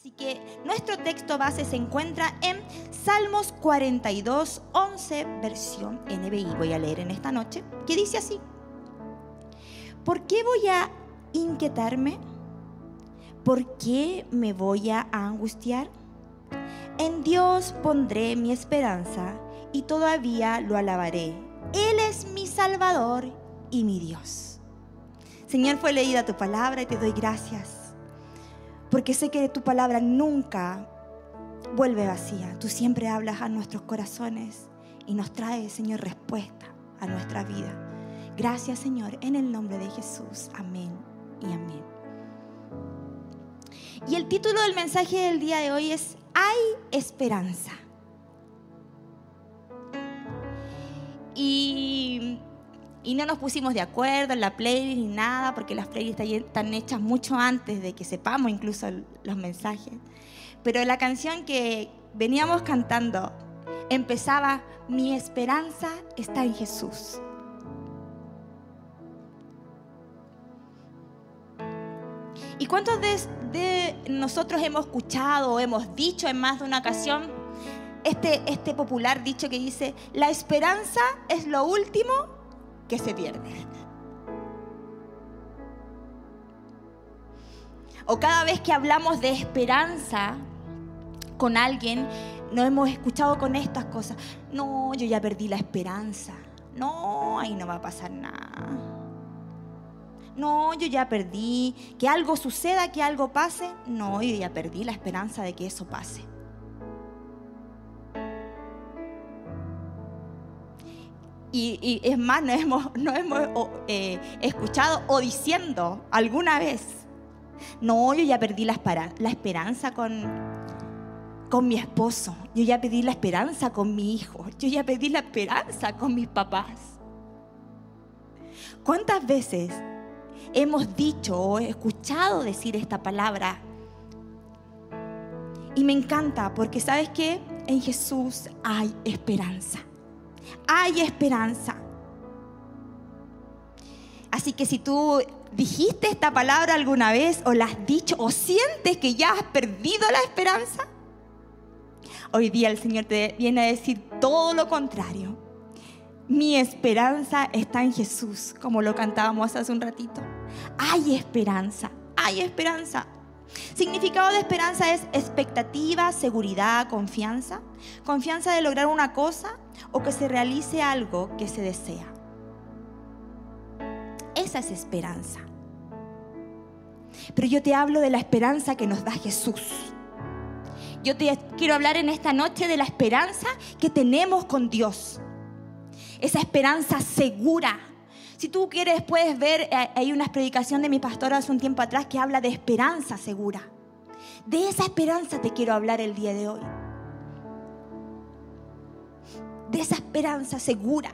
Así que nuestro texto base se encuentra en Salmos 42, 11, versión NBI. Voy a leer en esta noche, que dice así. ¿Por qué voy a inquietarme? ¿Por qué me voy a angustiar? En Dios pondré mi esperanza y todavía lo alabaré. Él es mi Salvador y mi Dios. Señor, fue leída tu palabra y te doy gracias porque sé que tu palabra nunca vuelve vacía. Tú siempre hablas a nuestros corazones y nos traes, Señor, respuesta a nuestra vida. Gracias, Señor, en el nombre de Jesús. Amén y amén. Y el título del mensaje del día de hoy es Hay esperanza. Y y no nos pusimos de acuerdo en la playlist ni nada, porque las playlists están hechas mucho antes de que sepamos incluso los mensajes. Pero la canción que veníamos cantando empezaba, mi esperanza está en Jesús. ¿Y cuántos de, de, nosotros hemos escuchado o hemos dicho en más de una ocasión este, este popular dicho que dice, la esperanza es lo último que se pierde. O cada vez que hablamos de esperanza con alguien, no hemos escuchado con estas cosas. No, yo ya perdí la esperanza. No, ahí no va a pasar nada. No, yo ya perdí. Que algo suceda, que algo pase. No, yo ya perdí la esperanza de que eso pase. Y, es más, no hemos, no hemos eh, escuchado o diciendo alguna vez, no, yo ya perdí la, la esperanza con, con mi esposo, yo ya perdí la esperanza con mi hijo, yo ya perdí la esperanza con mis papás. ¿Cuántas veces hemos dicho o escuchado decir esta palabra? Y me encanta porque sabes que en Jesús hay esperanza hay esperanza. Así que si tú dijiste esta palabra alguna vez o la has dicho o sientes que ya has perdido la esperanza, hoy día el Señor te viene a decir todo lo contrario. Mi esperanza está en Jesús, como lo cantábamos hace un ratito. Hay esperanza, hay esperanza. Significado de esperanza es expectativa, seguridad, confianza. Confianza de lograr una cosa o que se realice algo que se desea. Esa es esperanza. Pero yo te hablo de la esperanza que nos da Jesús. Yo te quiero hablar en esta noche de la esperanza que tenemos con Dios. Esa esperanza segura, si tú quieres, puedes ver, eh, hay una predicación de mi pastor hace un tiempo atrás que habla de esperanza segura. De esa esperanza te quiero hablar el día de hoy. De esa esperanza segura.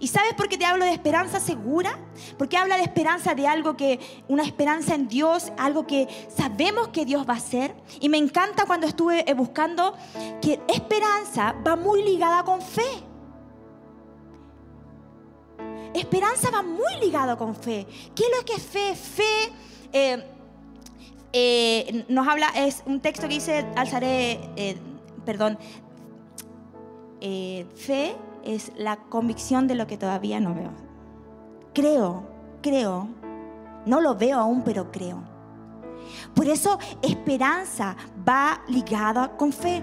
¿Y sabes por qué te hablo de esperanza segura? Porque habla de esperanza de algo que, una esperanza en Dios, algo que sabemos que Dios va a hacer. Y me encanta cuando estuve eh, buscando que esperanza va muy ligada con fe. Esperanza va muy ligado con fe. ¿Qué es lo que es fe? Fe eh, eh, nos habla, es un texto que dice, alzaré, eh, perdón, fe es la convicción de lo que todavía no veo. Creo, creo, no lo veo aún, pero creo. Por eso esperanza va ligada con fe.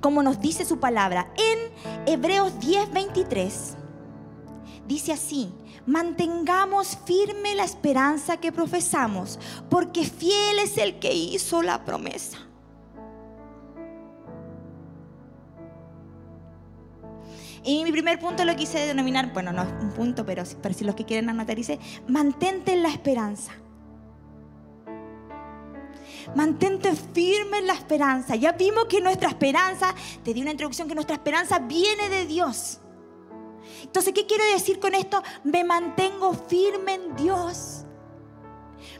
Como nos dice su palabra en Hebreos 10:23 dice así, mantengamos firme la esperanza que profesamos, porque fiel es el que hizo la promesa. Y mi primer punto lo quise denominar, bueno, no es un punto, pero, pero si los que quieren anotar dice, mantente en la esperanza. Mantente firme en la esperanza. Ya vimos que nuestra esperanza, te di una introducción, que nuestra esperanza viene de Dios. Entonces, ¿qué quiero decir con esto? Me mantengo firme en Dios.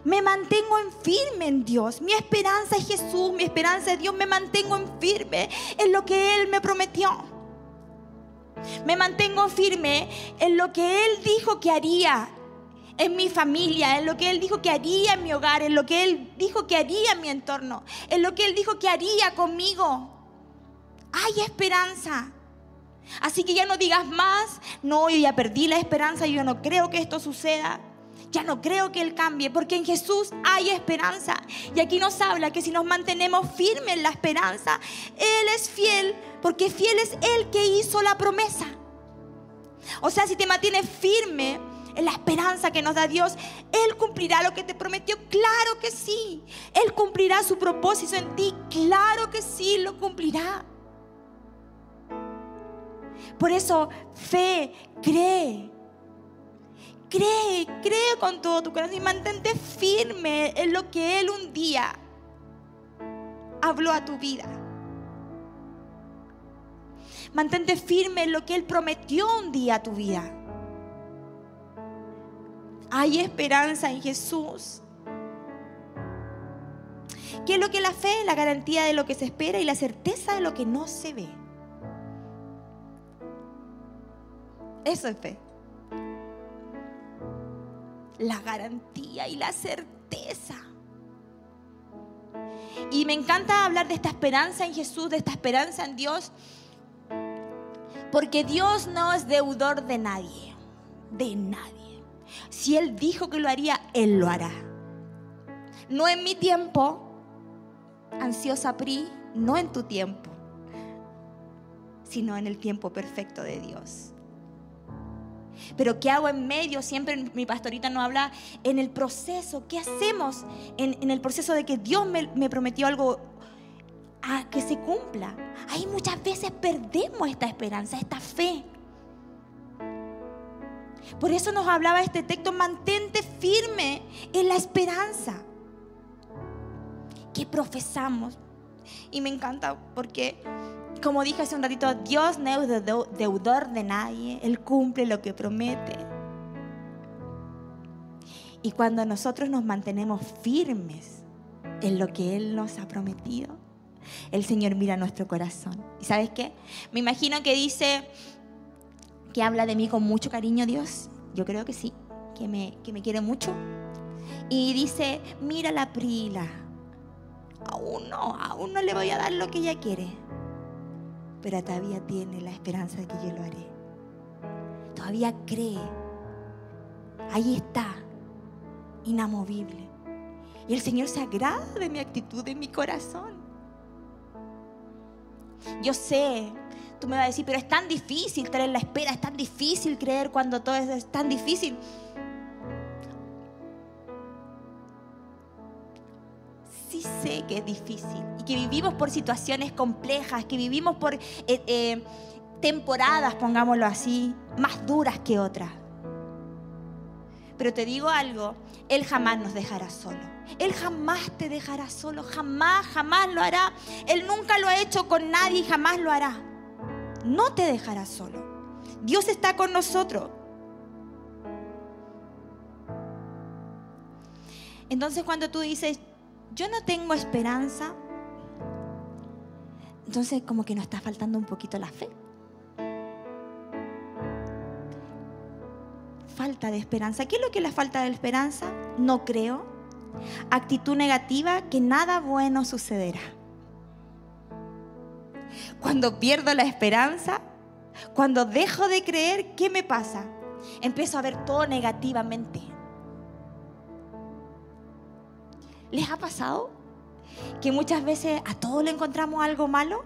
Me mantengo en firme en Dios. Mi esperanza es Jesús, mi esperanza es Dios. Me mantengo en firme en lo que Él me prometió. Me mantengo firme en lo que Él dijo que haría en mi familia, en lo que Él dijo que haría en mi hogar, en lo que Él dijo que haría en mi entorno, en lo que Él dijo que haría conmigo. Hay esperanza. Así que ya no digas más, no, yo ya perdí la esperanza, yo no creo que esto suceda. Ya no creo que Él cambie, porque en Jesús hay esperanza. Y aquí nos habla que si nos mantenemos firmes en la esperanza, Él es fiel, porque fiel es Él que hizo la promesa. O sea, si te mantienes firme en la esperanza que nos da Dios, Él cumplirá lo que te prometió. Claro que sí. Él cumplirá su propósito en ti. Claro que sí, lo cumplirá. Por eso, fe, cree. Cree, cree con todo tu corazón y mantente firme en lo que Él un día habló a tu vida. Mantente firme en lo que Él prometió un día a tu vida. Hay esperanza en Jesús. ¿Qué es lo que la fe? La garantía de lo que se espera y la certeza de lo que no se ve. Eso es fe. La garantía y la certeza. Y me encanta hablar de esta esperanza en Jesús, de esta esperanza en Dios, porque Dios no es deudor de nadie, de nadie. Si Él dijo que lo haría, Él lo hará. No en mi tiempo, ansiosa Pri, no en tu tiempo, sino en el tiempo perfecto de Dios. Pero ¿qué hago en medio? Siempre mi pastorita nos habla en el proceso. ¿Qué hacemos en, el proceso de que Dios me, me prometió algo a que se cumpla? Ahí muchas veces perdemos esta esperanza, esta fe. Por eso nos hablaba este texto, mantente firme en la esperanza que profesamos. Y me encanta porque, como dije hace un ratito, Dios no es deudor de nadie, Él cumple lo que promete. Y cuando nosotros nos mantenemos firmes en lo que Él nos ha prometido, el Señor mira nuestro corazón. ¿Y sabes qué? Me imagino que dice, que habla de mí con mucho cariño Dios? Yo creo que sí, que me, que me quiere mucho. Y dice, mira la Prila, aún no, aún no le voy a dar lo que ella quiere, pero todavía tiene la esperanza de que yo lo haré. Todavía cree, ahí está, inamovible. Y el Señor se agrada de mi actitud, de mi corazón. Yo sé Tú me vas a decir, pero es tan difícil traer la espera, es tan difícil creer cuando todo es, tan difícil. Sé que es difícil y que vivimos por situaciones complejas, que vivimos por eh, eh, temporadas, pongámoslo así, más duras que otras. Pero te digo algo, Él jamás nos dejará solo. Él jamás te dejará solo, jamás, jamás lo hará. Él nunca lo ha hecho con nadie y jamás lo hará no te dejará solo. Dios está con nosotros. Entonces cuando tú dices, yo no tengo esperanza, entonces como que nos está faltando un poquito la fe. Falta de esperanza. ¿Qué es lo que es la falta de esperanza? No creo. Actitud negativa, que nada bueno sucederá. Cuando pierdo la esperanza, cuando dejo de creer, ¿qué me pasa? Empiezo a ver todo negativamente. ¿Les ha pasado que muchas veces a todos le encontramos algo malo?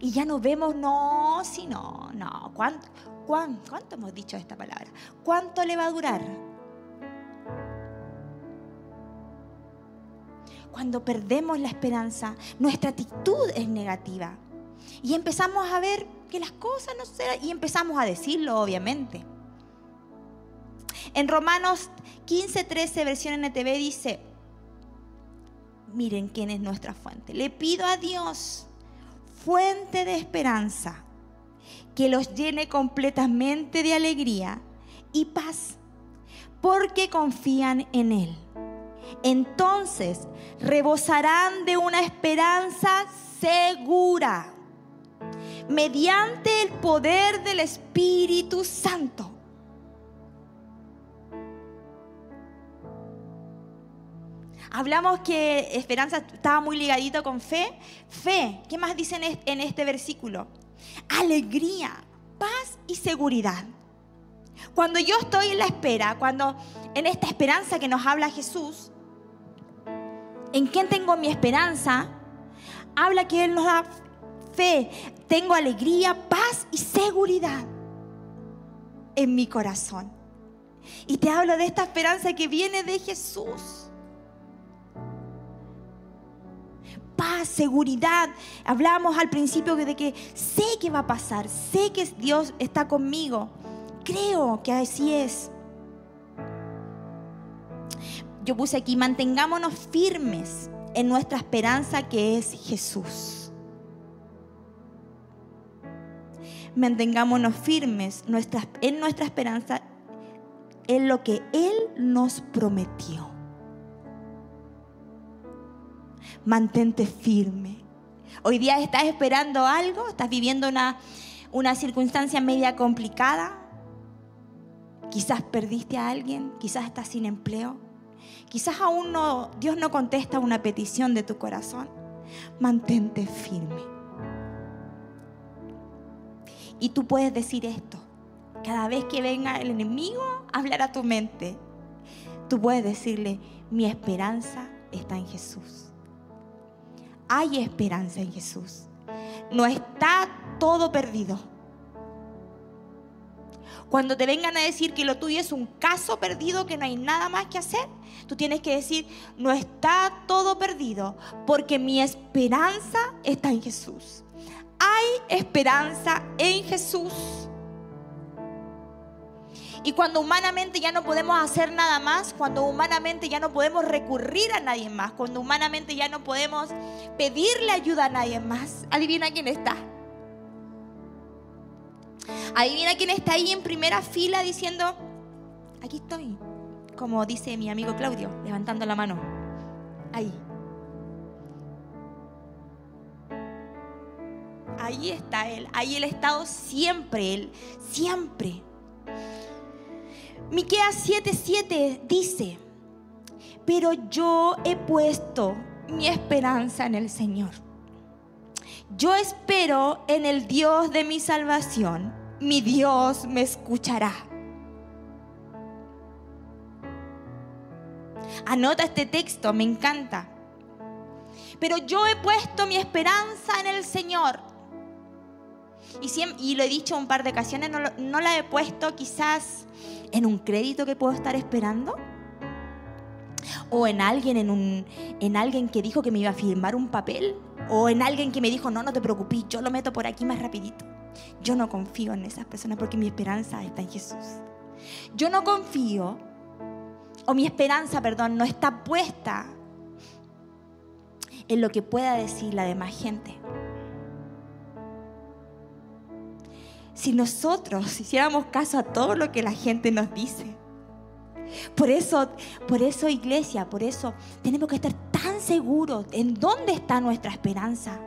Y ya no vemos, no, si no, no. ¿Cuánto, cuánto, ¿Cuánto hemos dicho esta palabra? ¿Cuánto le va a durar? cuando perdemos la esperanza, nuestra actitud es negativa. Y empezamos a ver que las cosas no se... Y empezamos a decirlo, obviamente. En Romanos 15, 13, versión NTV dice, miren quién es nuestra fuente. Le pido a Dios, fuente de esperanza, que los llene completamente de alegría y paz, porque confían en Él entonces rebosarán de una esperanza segura mediante el poder del Espíritu Santo. Hablamos que esperanza estaba muy ligadito con fe. Fe, ¿qué más dicen en este versículo? Alegría, paz y seguridad. Cuando yo estoy en la espera, cuando en esta esperanza que nos habla Jesús, ¿en quién tengo mi esperanza? Habla que Él nos da fe, tengo alegría, paz y seguridad en mi corazón. Y te hablo de esta esperanza que viene de Jesús. Paz, seguridad. Hablamos al principio de que sé que va a pasar, sé que Dios está conmigo. Creo que así es. Yo puse aquí, mantengámonos firmes en nuestra esperanza que es Jesús. mantengámonos firmes en nuestra esperanza en lo que Él nos prometió. Mantente firme. Hoy día estás esperando algo, estás viviendo una, una circunstancia media complicada. Quizás perdiste a alguien, quizás estás sin empleo. Quizás aún no, Dios no contesta una petición de tu corazón. Mantente firme. Y tú puedes decir esto. Cada vez que venga el enemigo a hablar a tu mente, tú puedes decirle, mi esperanza está en Jesús. Hay esperanza en Jesús. No está todo perdido. Cuando te vengan a decir que lo tuyo es un caso perdido, que no hay nada más que hacer, tú tienes que decir, no está todo perdido, porque mi esperanza está en Jesús hay esperanza en Jesús. Y cuando humanamente ya no podemos hacer nada más, cuando humanamente ya no podemos recurrir a nadie más, cuando humanamente ya no podemos pedirle ayuda a nadie más, adivina quién está. Adivina quién está ahí en primera fila diciendo, aquí estoy, como dice mi amigo Claudio, levantando la mano. Ahí. Ahí está Él, ahí Él ha estado siempre, Él, siempre. Miqueas 7:7 dice, pero yo he puesto mi esperanza en el Señor. Yo espero en el Dios de mi salvación. Mi Dios me escuchará. Anota este texto, me encanta. Pero yo he puesto mi esperanza en el Señor. Y, lo he dicho un par de ocasiones, no, la he puesto quizás en un crédito que puedo estar esperando. O en alguien, en, un, en alguien que dijo que me iba a firmar un papel. O en alguien que me dijo, no, no te preocupes, yo lo meto por aquí más rapidito. Yo no confío en esas personas porque mi esperanza está en Jesús. Yo no confío, o mi esperanza, perdón, no está puesta en lo que pueda decir la demás gente. Si nosotros hiciéramos caso a todo lo que la gente nos dice. Por eso, por eso iglesia, por eso tenemos que estar tan seguros en dónde está nuestra esperanza.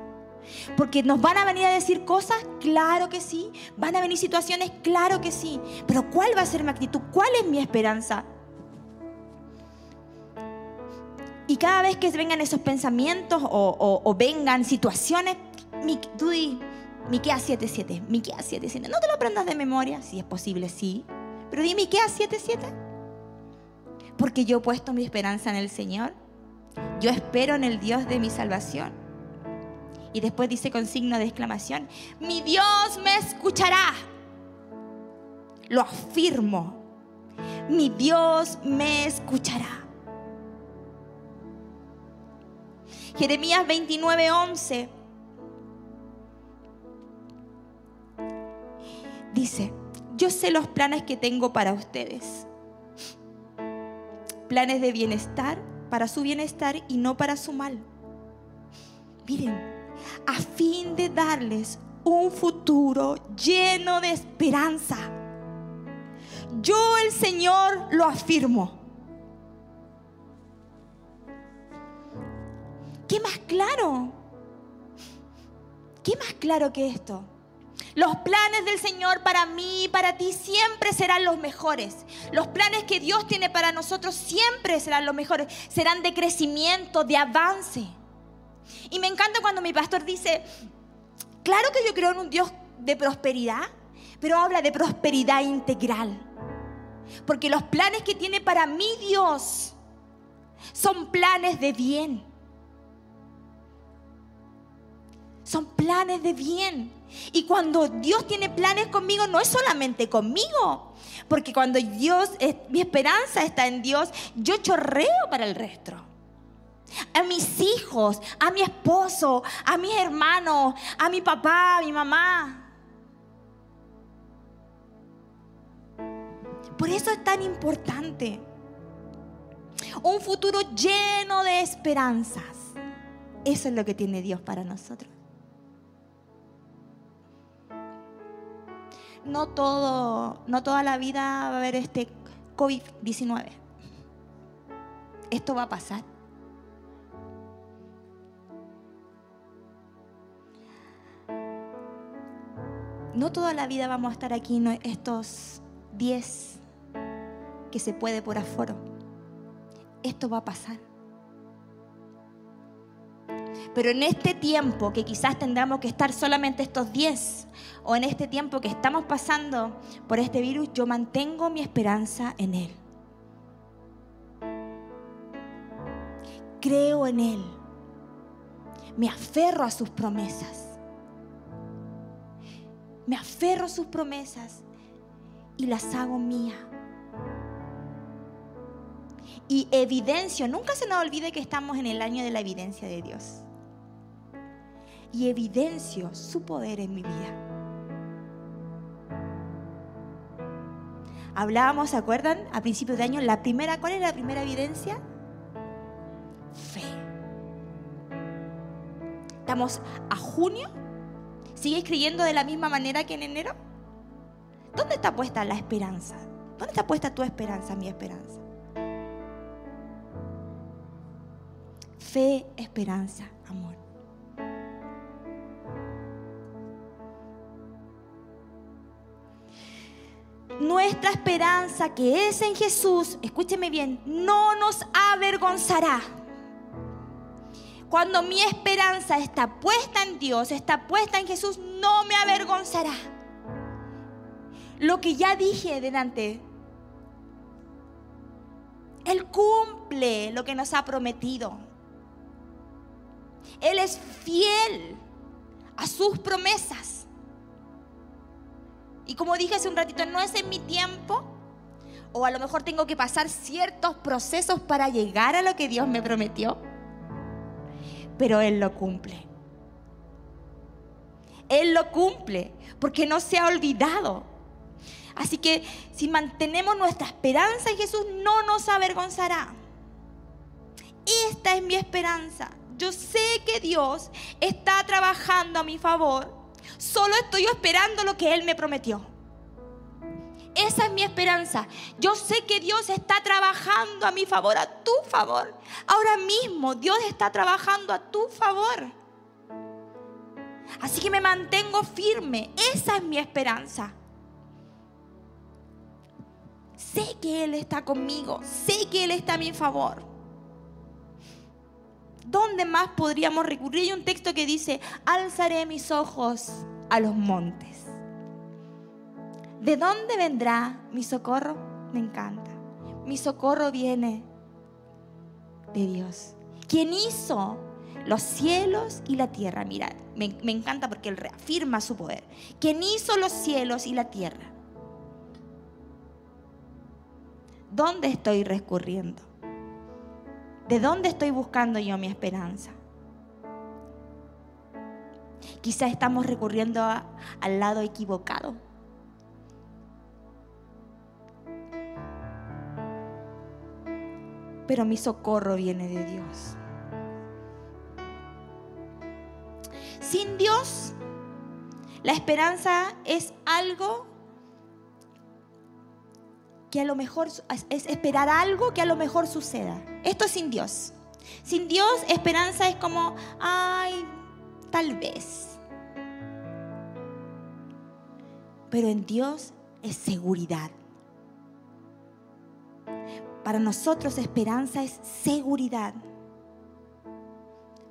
Porque nos van a venir a decir cosas, claro que sí. Van a venir situaciones, claro que sí. Pero ¿cuál va a ser mi actitud? ¿Cuál es mi esperanza? Y cada vez que vengan esos pensamientos o, vengan situaciones, tú di, Miqueas 7:7. Miqueas 7:7. No te lo aprendas de memoria, si es posible, sí. Pero di Miqueas 7:7. Porque yo he puesto mi esperanza en el Señor. Yo espero en el Dios de mi salvación. Y después dice con signo de exclamación, mi Dios me escuchará. Lo afirmo. Mi Dios me escuchará. Jeremías 29:11 dice, yo sé los planes que tengo para ustedes. Planes de bienestar, para su bienestar y no para su mal. Miren, a fin de darles un futuro lleno de esperanza. Yo el Señor lo afirmo. ¿Qué más claro? ¿Qué más claro que esto? Los planes del Señor para mí y para ti siempre serán los mejores. Los planes que Dios tiene para nosotros siempre serán los mejores. Serán de crecimiento, de avance. Y me encanta cuando mi pastor dice, claro que yo creo en un Dios de prosperidad, pero habla de prosperidad integral. Porque los planes que tiene para mí Dios son planes de bien. Son planes de bien. Y cuando Dios tiene planes conmigo, no es solamente conmigo. Porque cuando Dios, mi esperanza está en Dios, yo chorreo para el resto. A mis hijos, a mi esposo, a mis hermanos, a mi papá, a mi mamá. Por eso es tan importante. Un futuro lleno de esperanzas. Eso es lo que tiene Dios para nosotros. No, todo, no toda la vida va a haber este COVID-19. Esto va a pasar. No toda la vida vamos a estar aquí estos 10 que se puede por aforo. Esto va a pasar. Pero en este tiempo que quizás tendremos que estar solamente estos 10, o en este tiempo que estamos pasando por este virus, yo mantengo mi esperanza en Él. Creo en Él. Me aferro a sus promesas. Me aferro a sus promesas y las hago mía. Y evidencio, nunca se nos olvide que estamos en el año de la evidencia de Dios y evidencio su poder en mi vida. Hablábamos, ¿se acuerdan? A principios de año, la primera, ¿cuál es la primera evidencia? Fe. Estamos a junio. ¿Sigues creyendo de la misma manera que en enero? ¿Dónde está puesta la esperanza? ¿Dónde está puesta tu esperanza, mi esperanza? Fe, esperanza, amor. nuestra esperanza que es en Jesús, escúcheme bien, no nos avergonzará. Cuando mi esperanza está puesta en Dios, está puesta en Jesús, no me avergonzará. Lo que ya dije delante, Él cumple lo que nos ha prometido. Él es fiel a sus promesas. Y como dije hace un ratito, no es en mi tiempo, o a lo mejor tengo que pasar ciertos procesos para llegar a lo que Dios me prometió, pero Él lo cumple. Él lo cumple porque no se ha olvidado. Así que si mantenemos nuestra esperanza en Jesús, no nos avergonzará. Esta es mi esperanza. Yo sé que Dios está trabajando a mi favor Solo estoy esperando lo que Él me prometió. Esa es mi esperanza. Yo sé que Dios está trabajando a mi favor, a tu favor. Ahora mismo Dios está trabajando a tu favor. Así que me mantengo firme. Esa es mi esperanza. Sé que Él está conmigo. Sé que Él está a mi favor. ¿Dónde más podríamos recurrir? Hay un texto que dice, alzaré mis ojos a los montes. ¿De dónde vendrá mi socorro? Me encanta. Mi socorro viene de Dios. Quien hizo los cielos y la tierra. Mira, me, me, encanta porque Él reafirma su poder. Quien hizo los cielos y la tierra. ¿Dónde estoy recurriendo? ¿De dónde estoy buscando yo mi esperanza? Quizás estamos recurriendo al lado equivocado. Pero mi socorro viene de Dios. Sin Dios, la esperanza es algo que a lo mejor es esperar algo que a lo mejor suceda. Esto es sin Dios. Sin Dios, esperanza es como, ay, tal vez. pero en Dios es seguridad. Para nosotros esperanza es seguridad.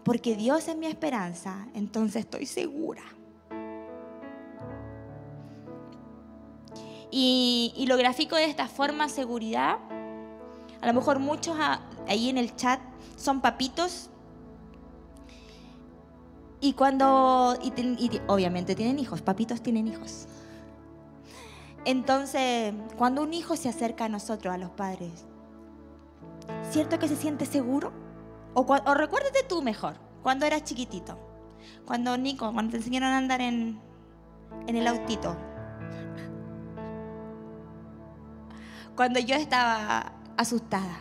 Porque Dios es mi esperanza, entonces estoy segura. Y, lo grafico de esta forma, seguridad. A lo mejor muchos ahí en el chat son papitos. Y cuando, y obviamente tienen hijos, papitos tienen hijos. Entonces, cuando un hijo se acerca a nosotros, a los padres, ¿cierto que se siente seguro? O, o recuérdate tú mejor, cuando eras chiquitito, cuando Nico, cuando te enseñaron a andar en, en el autito, cuando yo estaba asustada.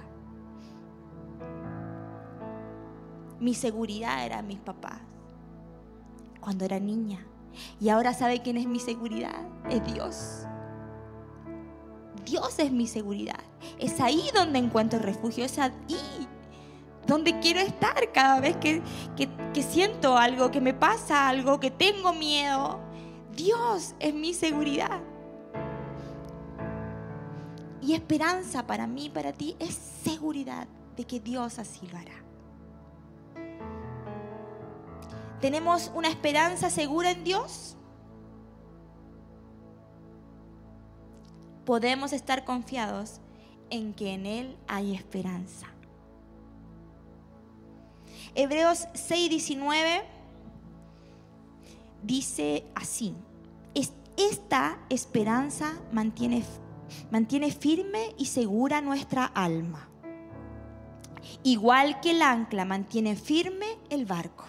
Mi seguridad era mis papás. Cuando era niña. Y ahora sabe quién es mi seguridad. Es Dios. Dios es mi seguridad. Es ahí donde encuentro refugio. Es ahí donde quiero estar cada vez que, que siento algo, que me pasa algo, que tengo miedo. Dios es mi seguridad. Y esperanza para mí, para ti, es seguridad de que Dios así lo hará. ¿Tenemos una esperanza segura en Dios? Podemos estar confiados en que en Él hay esperanza. Hebreos 6:19 dice así, esta esperanza mantiene mantiene firme y segura nuestra alma. Igual que el ancla mantiene firme el barco.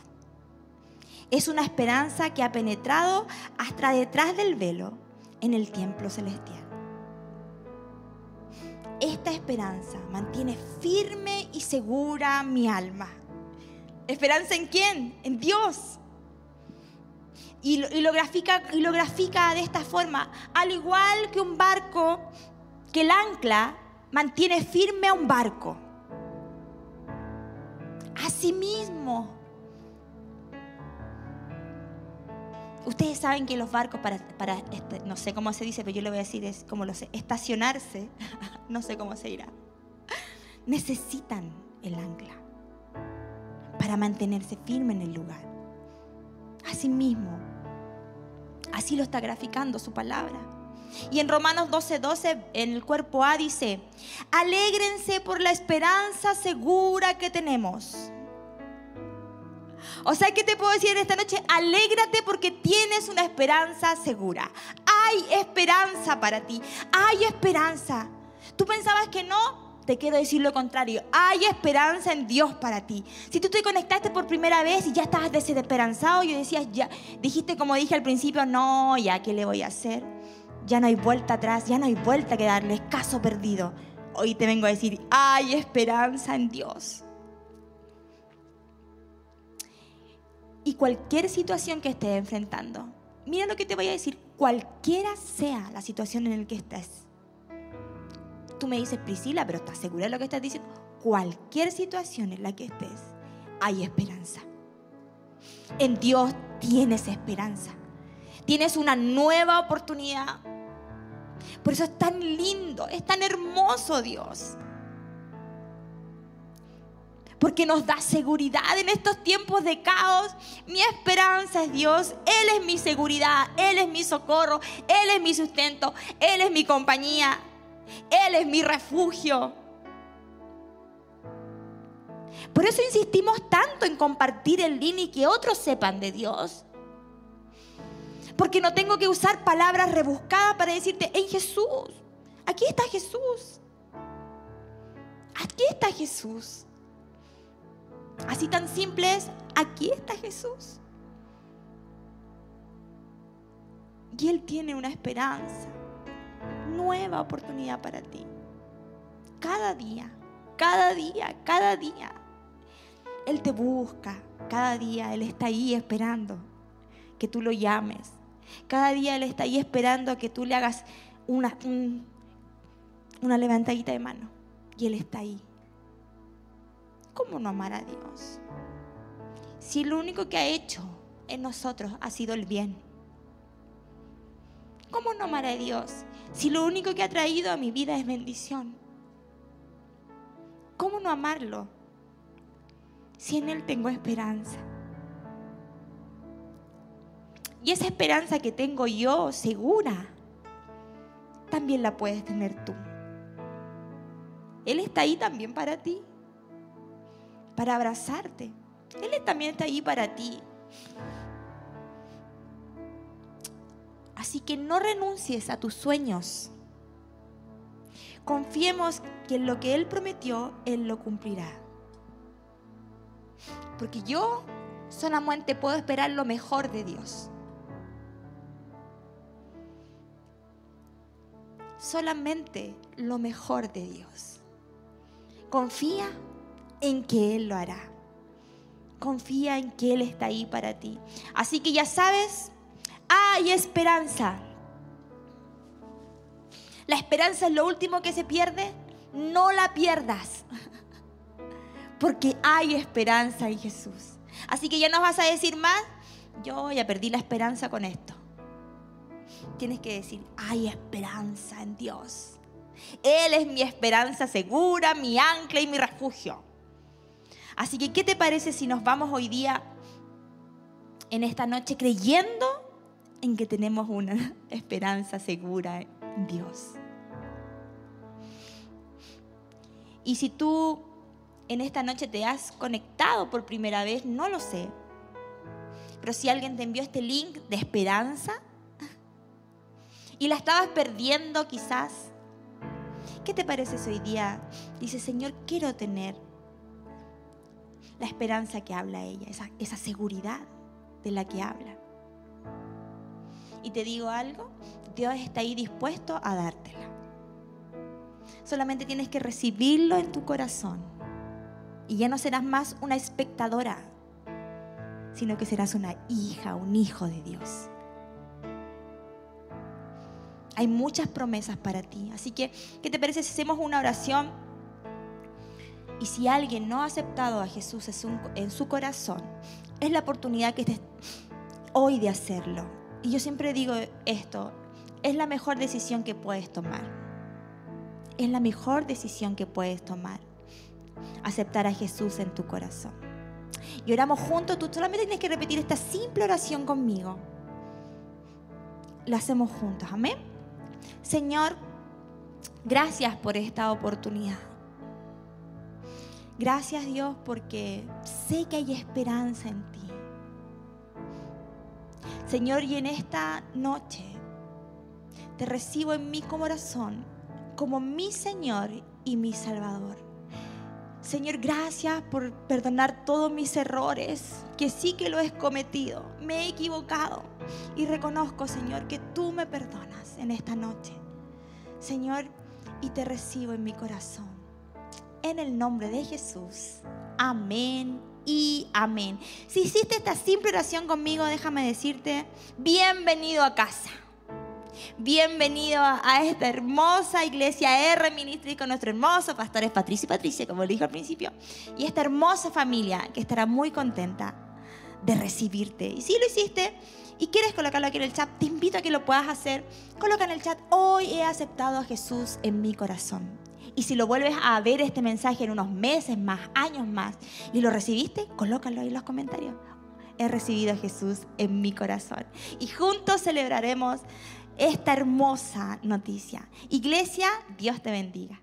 Es una esperanza que ha penetrado hasta detrás del velo en el templo celestial. Esta esperanza mantiene firme y segura mi alma. ¿Esperanza en quién? En Dios. Y lo, grafica, lo grafica de esta forma. Al igual que un barco, que el ancla mantiene firme a un barco. Asimismo, ustedes saben que los barcos para, para este, no sé cómo se dice, pero yo lo voy a decir, es como lo sé, estacionarse, no sé cómo se dirá, necesitan el ancla para mantenerse firme en el lugar. Asimismo, Así lo está graficando su palabra. Y en Romanos 12:12, 12, en el cuerpo A dice, alégrense por la esperanza segura que tenemos. O sea, ¿qué te puedo decir esta noche? Alégrate porque tienes una esperanza segura. Hay esperanza para ti. Hay esperanza. ¿Tú pensabas que no? Te quiero decir lo contrario. Hay esperanza en Dios para ti. Si tú te conectaste por primera vez y ya estabas desesperanzado y decías, ya, dijiste como dije al principio, no, ya, ¿qué le voy a hacer? Ya no hay vuelta atrás, ya no hay vuelta que darle, es caso perdido. Hoy te vengo a decir, hay esperanza en Dios. Y cualquier situación que estés enfrentando, mira lo que te voy a decir, cualquiera sea la situación en la que estés tú me dices, Priscila, pero ¿estás segura de lo que estás diciendo? Cualquier situación en la que estés, hay esperanza. En Dios tienes esperanza. Tienes una nueva oportunidad. Por eso es tan lindo, es tan hermoso Dios. Porque nos da seguridad en estos tiempos de caos. Mi esperanza es Dios. Él es mi seguridad. Él es mi socorro. Él es mi sustento. Él es mi compañía. Él es mi refugio. Por eso insistimos tanto en compartir el link y que otros sepan de Dios. Porque no tengo que usar palabras rebuscadas para decirte, en Jesús, aquí está Jesús. Aquí está Jesús. Así tan simple es, aquí está Jesús. Y Él tiene una esperanza nueva oportunidad para ti. Cada día, cada día, cada día. Él te busca, cada día Él está ahí esperando que tú lo llames. Cada día Él está ahí esperando que tú le hagas una, una levantadita de mano. Y Él está ahí. ¿Cómo no amar a Dios? Si lo único que ha hecho en nosotros ha sido el bien. ¿Cómo no amar a Dios si lo único que ha traído a mi vida es bendición? ¿Cómo no amarlo si en Él tengo esperanza? Y esa esperanza que tengo yo segura, también la puedes tener tú. Él está ahí también para ti, para abrazarte. Él también está ahí para ti. Así que no renuncies a tus sueños. Confiemos que lo que Él prometió, Él lo cumplirá. Porque yo solamente puedo esperar lo mejor de Dios. Solamente lo mejor de Dios. Confía en que Él lo hará. Confía en que Él está ahí para ti. Así que ya sabes, hay esperanza. La esperanza es lo último que se pierde. No la pierdas. Porque hay esperanza en Jesús. Así que ya no vas a decir más. Yo ya perdí la esperanza con esto tienes que decir, hay esperanza en Dios. Él es mi esperanza segura, mi ancla y mi refugio. Así que, ¿qué te parece si nos vamos hoy día, en esta noche, creyendo en que tenemos una esperanza segura en Dios? Y si tú en esta noche te has conectado por primera vez, no lo sé. Pero si alguien te envió este link de esperanza, y la estabas perdiendo quizás. ¿Qué te parece hoy día? Dice, Señor, quiero tener la esperanza que habla ella, esa, esa seguridad de la que habla. Y te digo algo, Dios está ahí dispuesto a dártela. Solamente tienes que recibirlo en tu corazón. Y ya no serás más una espectadora, sino que serás una hija, un hijo de Dios. Hay muchas promesas para ti. Así que, ¿qué te parece si hacemos una oración? Y si alguien no ha aceptado a Jesús en su corazón, es la oportunidad que estés hoy de hacerlo. Y yo siempre digo esto, es la mejor decisión que puedes tomar. Es la mejor decisión que puedes tomar. Aceptar a Jesús en tu corazón. Y oramos juntos, tú solamente tienes que repetir esta simple oración conmigo. La hacemos juntos, amén. Señor, gracias por esta oportunidad. Gracias Dios porque sé que hay esperanza en ti. Señor, y en esta noche te recibo en mi corazón como mi Señor y mi Salvador. Señor, gracias por perdonar todos mis errores, que sí que lo he cometido, me he equivocado y reconozco, Señor, que tú me perdonas en esta noche. Señor, y te recibo en mi corazón. En el nombre de Jesús. Amén y amén. Si hiciste esta simple oración conmigo, déjame decirte, bienvenido a casa. Bienvenido a esta hermosa iglesia R Ministry con nuestro hermoso pastores Patricio y Patricia, como le dije al principio, y esta hermosa familia que estará muy contenta de recibirte. Y si lo hiciste, y quieres colocarlo aquí en el chat, te invito a que lo puedas hacer. Coloca en el chat, hoy he aceptado a Jesús en mi corazón. Y si lo vuelves a ver este mensaje en unos meses más, años más, y lo recibiste, colócalo ahí en los comentarios. He recibido a Jesús en mi corazón. Y juntos celebraremos esta hermosa noticia. Iglesia, Dios te bendiga.